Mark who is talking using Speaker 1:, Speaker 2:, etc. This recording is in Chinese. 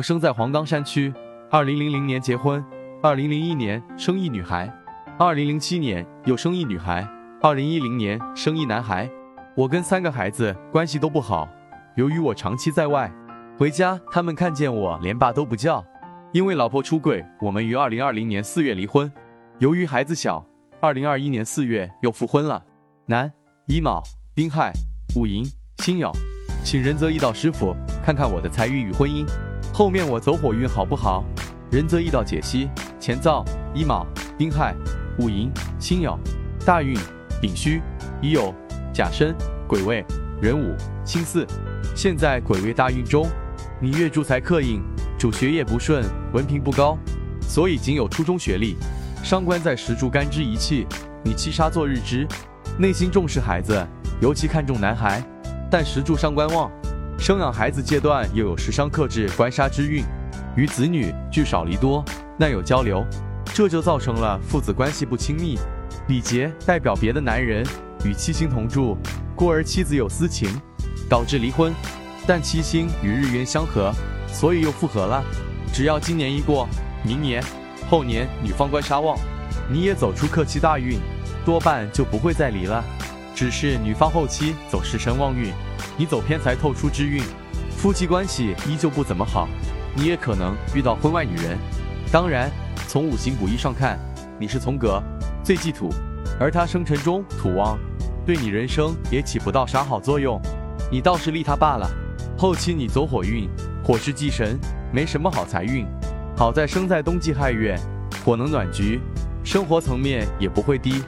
Speaker 1: 我生在黄冈山区，二零零零年结婚，二零零一年生一女孩，二零零七年又生一女孩，二零一零年生一男孩。我跟三个孩子关系都不好，由于我长期在外，回家他们看见我连爸都不叫。因为老婆出轨，我们于二零二零年四月离婚。由于孩子小，二零二一年四月又复婚了。男，乙卯、丁亥、戊寅、辛酉，请仁泽易道师傅看看我的财运与婚姻。后面我走火运好不好？仁泽易道解析：乾燥、乙卯、丁亥、戊寅、辛酉，大运丙戌、乙酉、甲申、癸未、壬午、辛巳。现在癸未大运中，你月柱财克印，主学业不顺，文凭不高，所以仅有初中学历。伤官在时柱干支一气，你七杀做日支，内心重视孩子，尤其看重男孩，但时柱伤官旺。生养孩子阶段又有时伤克制官杀之运，与子女聚少离多，难有交流，这就造成了父子关系不亲密。李杰代表别的男人与七星同住，故而妻子有私情，导致离婚。但七星与日元相合，所以又复合了。只要今年一过，明年、后年女方官杀旺，你也走出克期大运，多半就不会再离了。只是女方后期走食神旺运。你走偏财透出之运，夫妻关系依旧不怎么好，你也可能遇到婚外女人。当然，从五行补益上看，你是从格，最忌土，而他生辰中土旺，对你人生也起不到啥好作用，你倒是利他罢了。后期你走火运，火是忌神，没什么好财运。好在生在冬季亥月，火能暖局，生活层面也不会低。